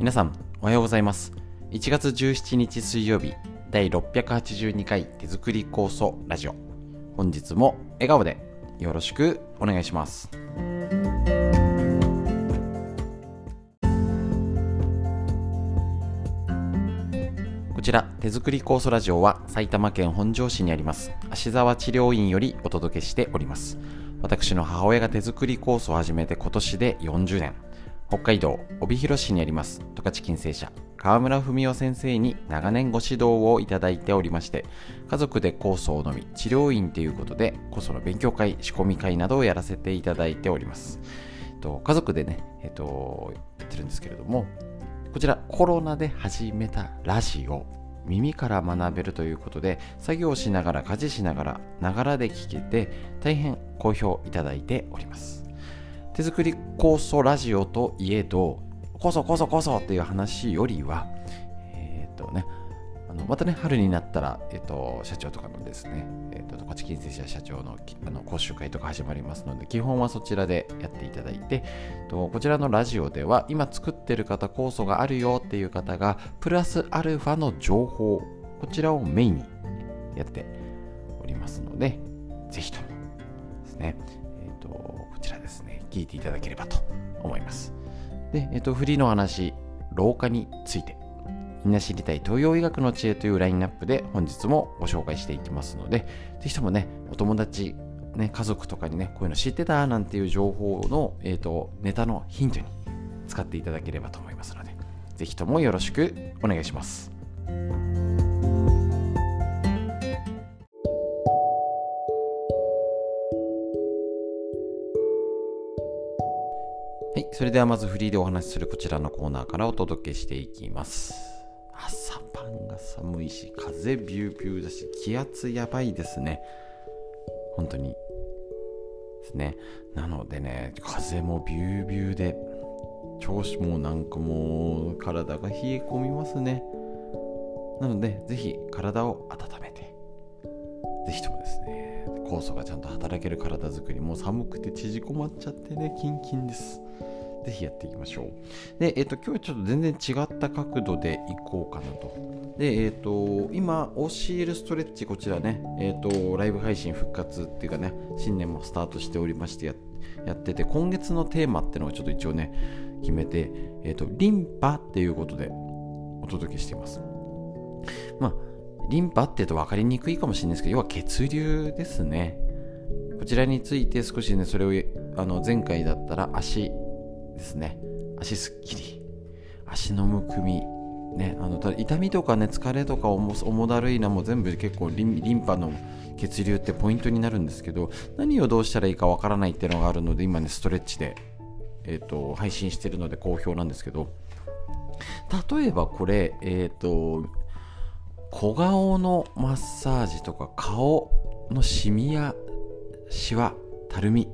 皆さんおはようございます。1月17日水曜日第682回手作り酵素ラジオ。本日も笑顔でよろしくお願いします。こちら手作り酵素ラジオは埼玉県本庄市にあります芦沢治療院よりお届けしております。私の母親が手作り酵素を始めて今年で40年。北海道帯広市にあります十勝金星社。川村文夫先生に長年ご指導をいただいておりまして家族で酵素を飲み治療院ということで酵素の勉強会仕込み会などをやらせていただいております、えっと、家族でね、えっと、やってるんですけれどもこちらコロナで始めたラジオ耳から学べるということで作業しながら家事しながらながらで聞けて大変好評いただいております。手作り酵素ラジオといえど、こそこそこそっていう話よりは、えっ、ー、とね、あのまたね、春になったら、えっ、ー、と、社長とかのですね、えっ、ー、と、十勝金星社社長のあの講習会とか始まりますので、基本はそちらでやっていただいて、とこちらのラジオでは、今作ってる方、酵素があるよっていう方が、プラスアルファの情報、こちらをメインにやっておりますので、ぜひともですね、聞いていただければと思います。で、えっと、フリーの話、老化について、みんな知りたい東洋医学の知恵というラインナップで本日もご紹介していきますので、ぜひともね、お友達、ね、家族とかにね、こういうの知ってたなんていう情報の、えっと、ネタのヒントに使っていただければと思いますので、ぜひともよろしくお願いします。それではまずフリーでお話しするこちらのコーナーからお届けしていきます。朝晩が寒いし、風ビュービューだし、気圧やばいですね。本当に。ですね。なのでね、風もビュービューで、調子もなんかもう体が冷え込みますね。なので、ぜひ体を温めて、ぜひともですね、酵素がちゃんと働ける体づくり、もう寒くて縮こまっちゃってね、キンキンです。ぜひやっていきましょう。で、えっ、ー、と、今日はちょっと全然違った角度でいこうかなと。で、えっ、ー、と、今、教えるストレッチ、こちらね、えっ、ー、と、ライブ配信復活っていうかね、新年もスタートしておりましてや、やってて、今月のテーマっていうのをちょっと一応ね、決めて、えっ、と、リンパっていうことでお届けしています。まあ、リンパって言うと分かりにくいかもしれないですけど、要は血流ですね。こちらについて少しね、それをあの前回だったら足ですね。足すっきり。足のむくみ。ね、あの痛みとかね疲れとか重だるいなも全部結構リンパの血流ってポイントになるんですけど何をどうしたらいいかわからないっていうのがあるので今ねストレッチで、えーと、配信してるので好評なんですけど例えばこれえっ、ー、と小顔のマッサージとか顔のシミやシワたるみ。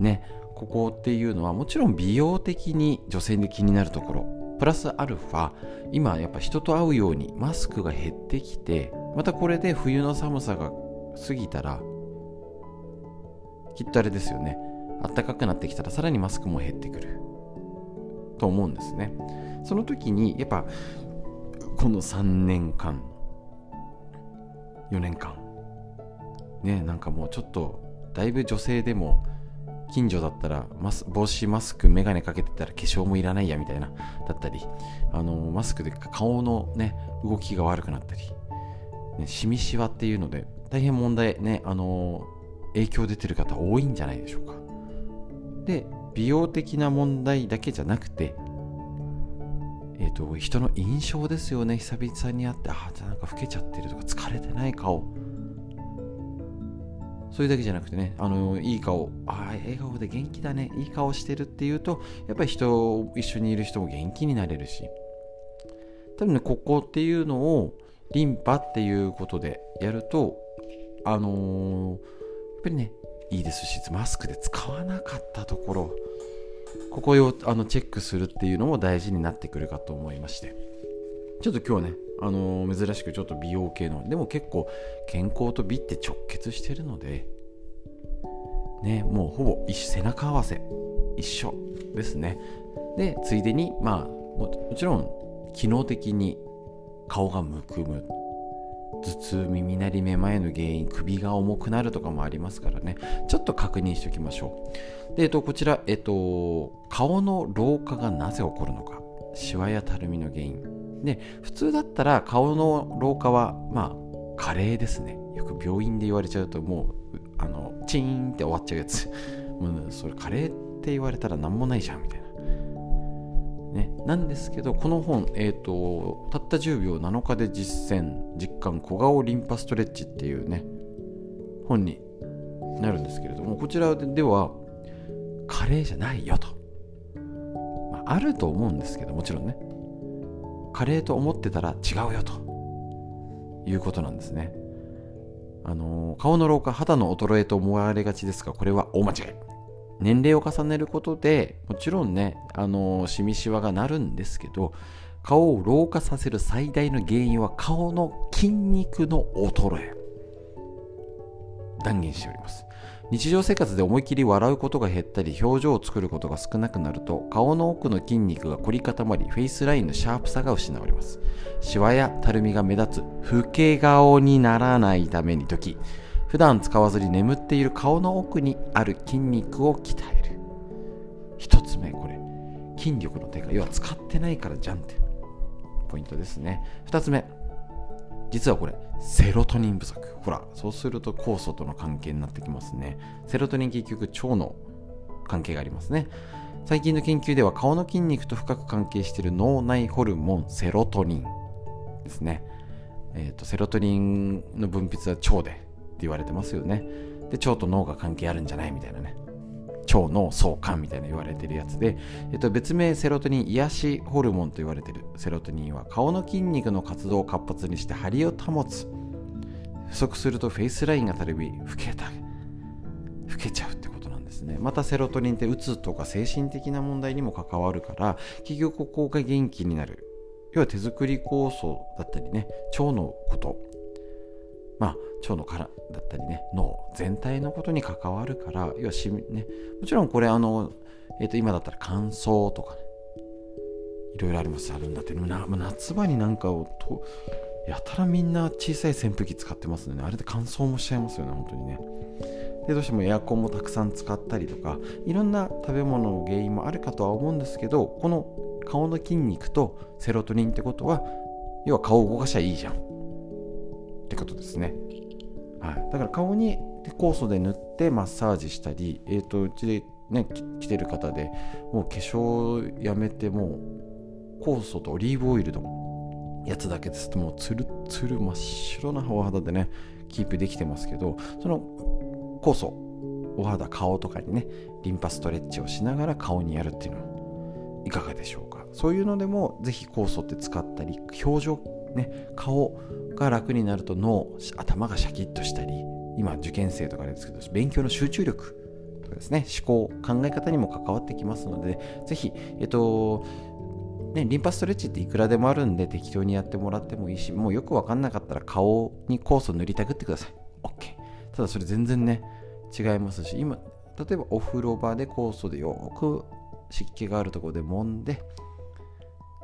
ねここっていうのはもちろん美容的に女性で気になるところ。プラスアルファ今やっぱ人と会うようにマスクが減ってきてまたこれで冬の寒さが過ぎたらきっとあれですよね。暖かくなってきたらさらにマスクも減ってくる。と思うんですね。その時にやっぱこの3年間4年間ねなんかもうちょっとだいぶ女性でも近所だったら帽子マスク眼鏡かけてたら化粧もいらないやみたいなだったりあのマスクで顔のね動きが悪くなったり、ね、シミシワっていうので大変問題ねあの影響出てる方多いんじゃないでしょうか。で美容的な問題だけじゃなくてえーと、人の印象ですよね。久々に会ってああなんか老けちゃってるとか疲れてない顔。それだけじゃなくてね、あのいい顔、ああ、笑顔で元気だね、いい顔してるっていうと、やっぱり人、一緒にいる人も元気になれるし、多分ね、ここっていうのを、リンパっていうことでやると、あのー、やっぱりね、いいですし、マスクで使わなかったところ、ここをあのチェックするっていうのも大事になってくるかと思いまして、ちょっと今日ね、あのー、珍しくちょっと美容系の。でも結構健康と美って直結してるので。ねもうほぼ背中合わせ一緒ですね。でついでにまあもちろん機能的に顔がむくむ。頭痛耳鳴りめまいの原因首が重くなるとかもありますからね。ちょっと確認しておきましょう。で、えっと、こちら、えっと、顔の老化がなぜ起こるのか。シワやたるみの原因。で普通だったら顔の老化はまあ加齢ですね。よく病院で言われちゃうともうあのチーンって終わっちゃうやつ。もうそれ加齢って言われたら何もないじゃんみたいな。ね、なんですけどこの本、えーと、たった10秒7日で実践実感小顔リンパストレッチっていうね本になるんですけれどもこちらでは加齢じゃないよと、まあ、あると思うんですけどもちろんね。加齢と思ってたら違うよと。いうことなんですね。あの、顔の老化肌の衰えと思われがちですがこれは大間違い。年齢を重ねることでもちろんねあのシミシワがなるんですけど顔を老化させる最大の原因は顔の筋肉の衰え。断言しております。日常生活で思い切り笑うことが減ったり表情を作ることが少なくなると顔の奥の筋肉が凝り固まりフェイスラインのシャープさが失われます。シワやたるみが目立つ老け顔にならないために時普段使わずに眠っている顔の奥にある筋肉を鍛える。一つ目これ。筋力の低下。要は使ってないからじゃんって。ポイントですね。二つ目。実はこれセロトニン不足。ほらそうすると酵素との関係になってきますね。セロトニン結局腸の関係がありますね。最近の研究では顔の筋肉と深く関係している脳内ホルモンセロトニンですね。えーとセロトニンの分泌は腸でって言われてますよね。で腸と脳が関係あるんじゃないみたいなね。腸脳相関みたいな言われてるやつで、えっと、別名セロトニン癒しホルモンと言われてる。セロトニンは顔の筋肉の活動を活発にして張りを保つ。不足するとフェイスラインがたるみ老けた老けちゃうってことなんですね。またセロトニンってうつとか精神的な問題にも関わるから企業ここが元気になる。要は手作り酵素だったりね腸のこと。まあ腸の殻だったりね脳全体のことに関わるから要はしねもちろんこれあの、えー、と今だったら乾燥とかねいろいろあります。あるんだって。夏場になんかをとやたらみんな小さい扇風機使ってますのでね。あれで乾燥もしちゃいますよね本当にね。でどうしてもエアコンもたくさん使ったりとかいろんな食べ物の原因もあるかとは思うんですけどこの顔の筋肉とセロトニンってことは要は顔を動かしゃいいじゃん。ってことですね。はい、だから顔に酵素で塗ってマッサージしたり、えーと、うちで、ね、来てる方でもう化粧やめてもう酵素とオリーブオイルのやつだけです。ともうつるつる真っ白なお肌でねキープできてますけどその酵素お肌顔とかにねリンパストレッチをしながら顔にやるっていうのはいかがでしょうか？そういうのでもぜひ酵素って使ったり表情ね顔が楽になると脳頭がシャキッとしたり今受験生とかあれですけど勉強の集中力とかですね思考考え方にも関わってきますのでぜひえっとね、リンパストレッチっていくらでもあるんで適当にやってもらってもいいしもうよくわかんなかったら顔に酵素塗りたくってください。OK ただそれ全然ね違いますし今例えばお風呂場で酵素でよく湿気があるところで揉んで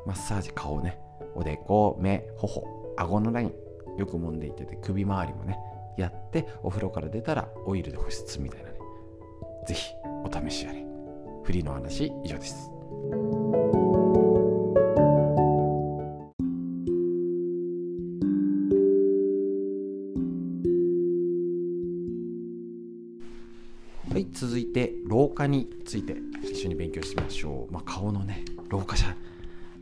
マッサージ顔ねおでこ目頬顎のラインよく揉んでいてて首周りもねやってお風呂から出たらオイルで保湿みたいなね。ぜひお試しあれ。フリーの話以上です。はい続いて老化について一緒に勉強してみましょう、まあ、顔のね老化者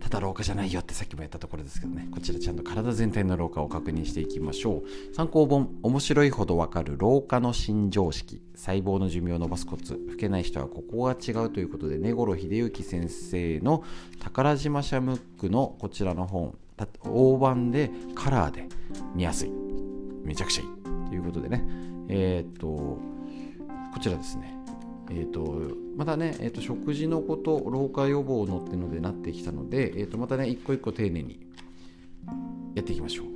ただ老化じゃないよってさっきも言ったところですけどね。こちらちゃんと体全体の老化を確認していきましょう。参考本面白いほどわかる老化の新常識。細胞の寿命を伸ばすコツ。老けない人はここが違うということで根頃秀幸先生の宝島社ムックのこちらの本。大判でカラーで見やすい。めちゃくちゃいい。ということでね。えー、っとこちらですね。えーと、またね、えーと、食事のこと、老化予防のっていうのでなってきたので、えーと、またね、一個一個丁寧にやっていきましょう。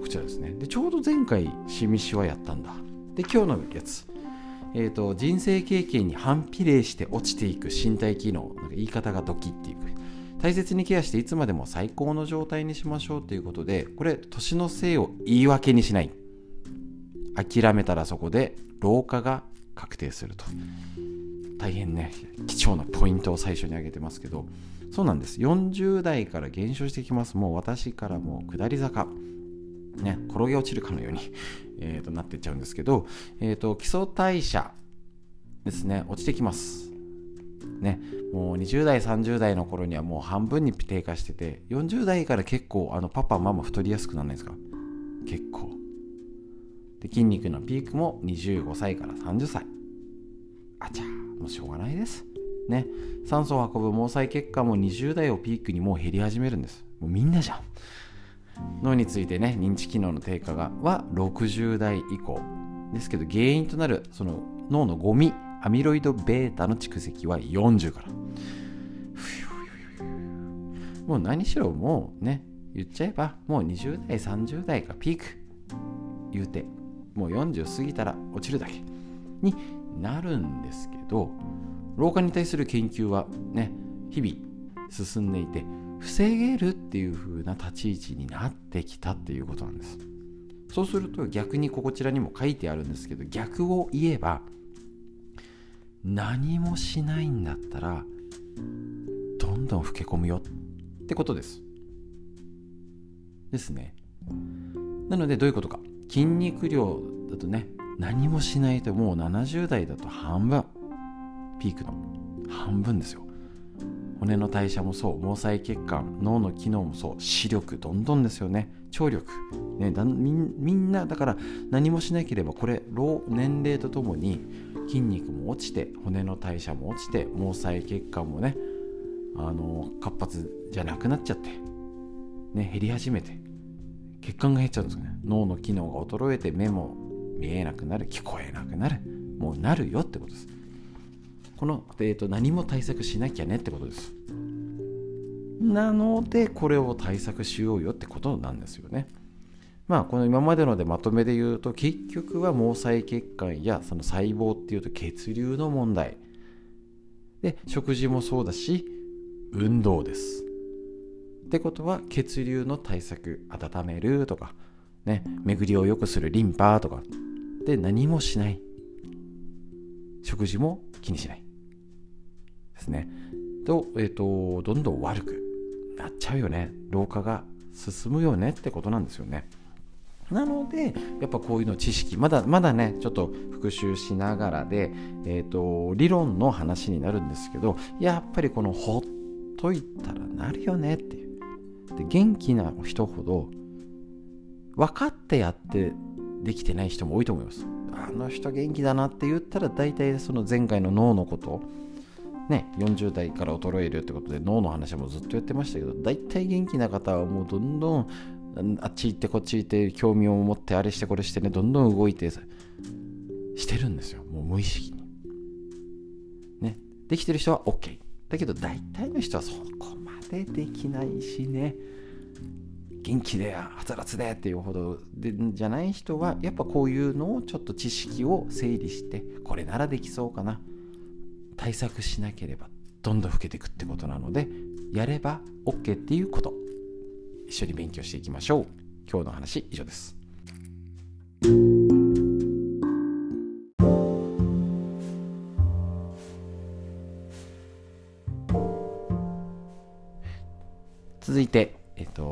こちらですね。で、ちょうど前回、しみしはやったんだ。で、今日のやつ。えーと、人生経験に反比例して落ちていく身体機能。なんか言い方がドキっていう大切にケアしていつまでも最高の状態にしましょうということでこれ年のせいを言い訳にしない諦めたらそこで老化が確定すると。大変ね貴重なポイントを最初に挙げてますけど。そうなんです。40代から減少してきます。もう私からもう下り坂。ね転げ落ちるかのように、えー、となってっちゃうんですけど、えー、と基礎代謝ですね。落ちてきます。ねもう20代30代の頃にはもう半分に低下してて40代から結構あのパパママ太りやすくならないですか？結構。で筋肉のピークも25歳から30歳。あちゃもうしょうがないです。ね。酸素を運ぶ毛細血管も20代をピークにもう減り始めるんです。もうみんなじゃん。脳についてね認知機能の低下がは60代以降ですけど原因となるその脳のゴミアミロイド β の蓄積は40から。もう何しろもうね言っちゃえばもう20代30代がピーク。言うて。もう40過ぎたら落ちるだけになるんですけど老化に対する研究はね日々進んでいて防げるっていう風な立ち位置になってきたっていうことなんです。そうすると逆にこちらにも書いてあるんですけど逆を言えば何もしないんだったらどんどん老け込むよってことです。ですね。なのでどういうことか。筋肉量だとね何もしないともう70代だと半分。ピークの半分ですよ。骨の代謝もそう。毛細血管脳の機能もそう。視力どんどんですよね。聴力、ね、みんなだから何もしなければこれ老年齢とともに筋肉も落ちて骨の代謝も落ちて毛細血管もねあの活発じゃなくなっちゃって、ね、減り始めて血管が減っちゃうんですね。脳の機能が衰えて目も見えなくなる。聞こえなくなる。もうなるよってことです。この、えーと、何も対策しなきゃねってことです。なのでこれを対策しようよってことなんですよね。まあこの今までのでまとめで言うと結局は毛細血管やその細胞っていうと血流の問題。で食事もそうだし運動です。ってことは血流の対策温めるとかね巡りを良くするリンパとかで何もしない食事も気にしないですね。と、えっ、ー、と、どんどん悪くなっちゃうよね。老化が進むよねってことなんですよね。なので、やっぱこういうの知識、まだまだね、ちょっと復習しながらで、えっ、ー、と、理論の話になるんですけど、やっぱりこのほっといたらなるよねっていう。で元気な人ほど、分かってやってできてない人も多いと思います。あの人元気だなって言ったら、大体その前回の脳のことね、40代から衰えるってことで脳の話もずっとやってましたけど大体元気な方はもうどんどんあっち行ってこっち行って興味を持ってあれしてこれしてねどんどん動いてしてるんですよ。もう無意識に。ね。できてる人は OK だけど大体の人はそこできないしね。元気ではつらつでっていうほどでじゃない人はやっぱこういうのをちょっと知識を整理してこれならできそうかな。対策しなければどんどん老けていくってことなのでやれば OK っていうこと。一緒に勉強していきましょう。今日の話以上です。いてえっと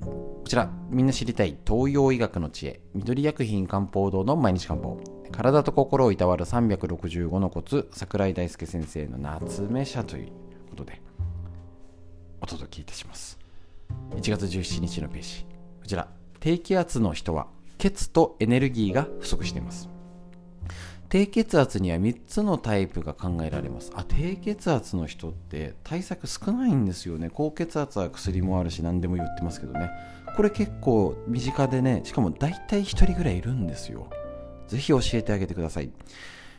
こちらみんな知りたい東洋医学の知恵緑薬品漢方堂の毎日漢方。体と心をいたわる365のコツ桜井大輔先生の夏目社ということでお届けいたします。1月17日のページ。こちら低気圧の人は血とエネルギーが不足しています。低血圧には3つのタイプが考えられますあ低血圧の人って対策少ないんですよね高血圧は薬もあるし何でも言ってますけどねこれ結構身近でねしかも大体1人ぐらいいるんですよぜひ教えてあげてください。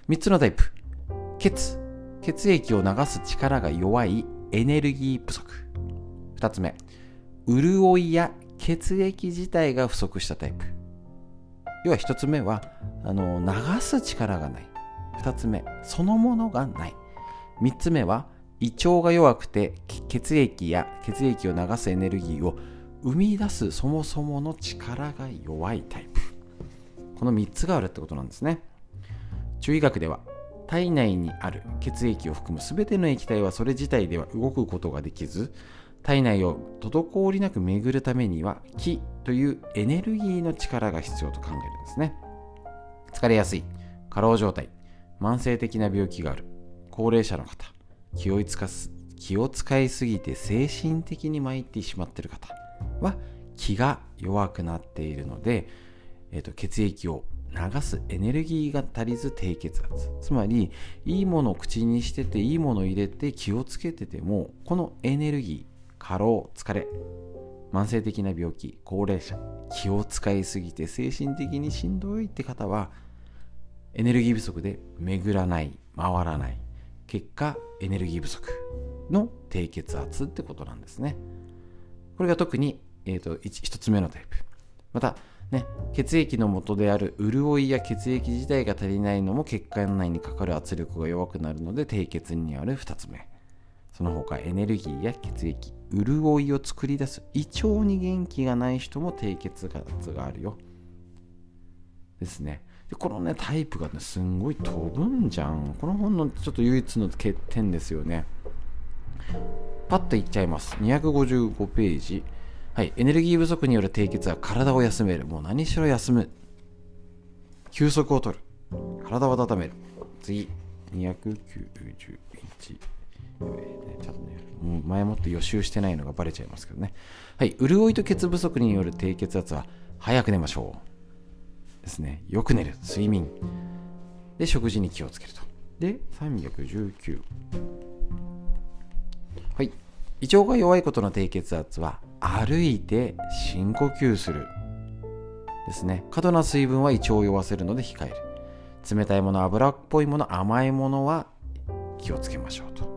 3つのタイプ。血。血液を流す力が弱いエネルギー不足。2つ目。潤いや血液自体が不足したタイプ。要は1つ目は、あの、流す力がない。2つ目、そのものがない。3つ目は、胃腸が弱くて血液や血液を流すエネルギーを生み出すそもそもの力が弱いタイプこの3つがあるってことなんですね中医学では体内にある血液を含む全ての液体はそれ自体では動くことができず体内を滞りなく巡るためには気というエネルギーの力が必要と考えるんですね。疲れやすい過労状態慢性的な病気がある高齢者の方気を使す気を使いすぎて精神的に参ってしまっている方は気が弱くなっているので、えーと、血液を流すエネルギーが足りず低血圧。つまりいいものを口にしてていいものを入れて気をつけててもこのエネルギー過労疲れ慢性的な病気高齢者気を使いすぎて精神的にしんどいって方はエネルギー不足で巡らない回らない結果エネルギー不足の低血圧ってことなんですね。これが特に、えーと、1, 1つ目のタイプ。またね、血液の元である潤いや血液自体が足りないのも血管内にかかる圧力が弱くなるので低血にある2つ目。その他エネルギーや血液。潤いを作り出す。胃腸に元気がない人も低血圧があるよ。ですね。でこのねタイプがねすんごい飛ぶんじゃん。この本のちょっと唯一の欠点ですよね。パッといっちゃいます。255ページ。はい。エネルギー不足による低血は体を休める。もう何しろ休む。休息をとる。体を温める。次。291ちょっとね、もう前もって予習してないのがバレちゃいますけどね。はい、潤いと血不足による低血圧は、早く寝ましょう。ですね。よく寝る、睡眠。で、食事に気をつけると。で、319。はい。胃腸が弱いことの低血圧は、歩いて深呼吸する。ですね。過度な水分は胃腸を弱せるので控える。冷たいもの、油っぽいもの、甘いものは気をつけましょうと。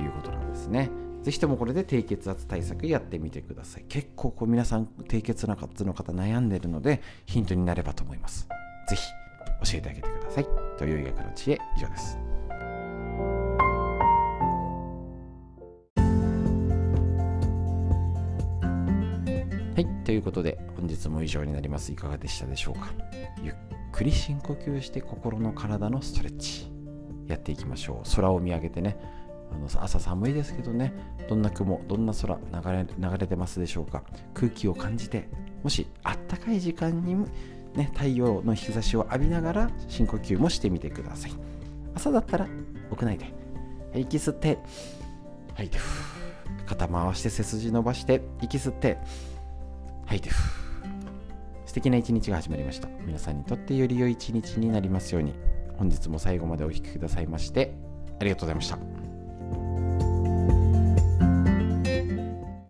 いうことなんですね。ぜひともこれで低血圧対策やってみてください。結構こう皆さん低血圧の方悩んでるのでヒントになればと思います。ぜひ教えてあげてください。という医学の知恵以上です。はい、ということで本日も以上になります。いかがでしたでしょうかゆっくり深呼吸して心の体のストレッチやっていきましょう。空を見上げてね、あの朝寒いですけどね。どんな雲どんな空流れ流れてますでしょうか。空気を感じてもしあったかい時間にね、太陽の日差しを浴びながら深呼吸もしてみてください。朝だったら屋内で息吸って吐いて肩回して背筋伸ばして息吸って吐いて素敵な一日が始まりました。皆さんにとってより良い一日になりますように。本日も最後までお聴きくださいましてありがとうございました。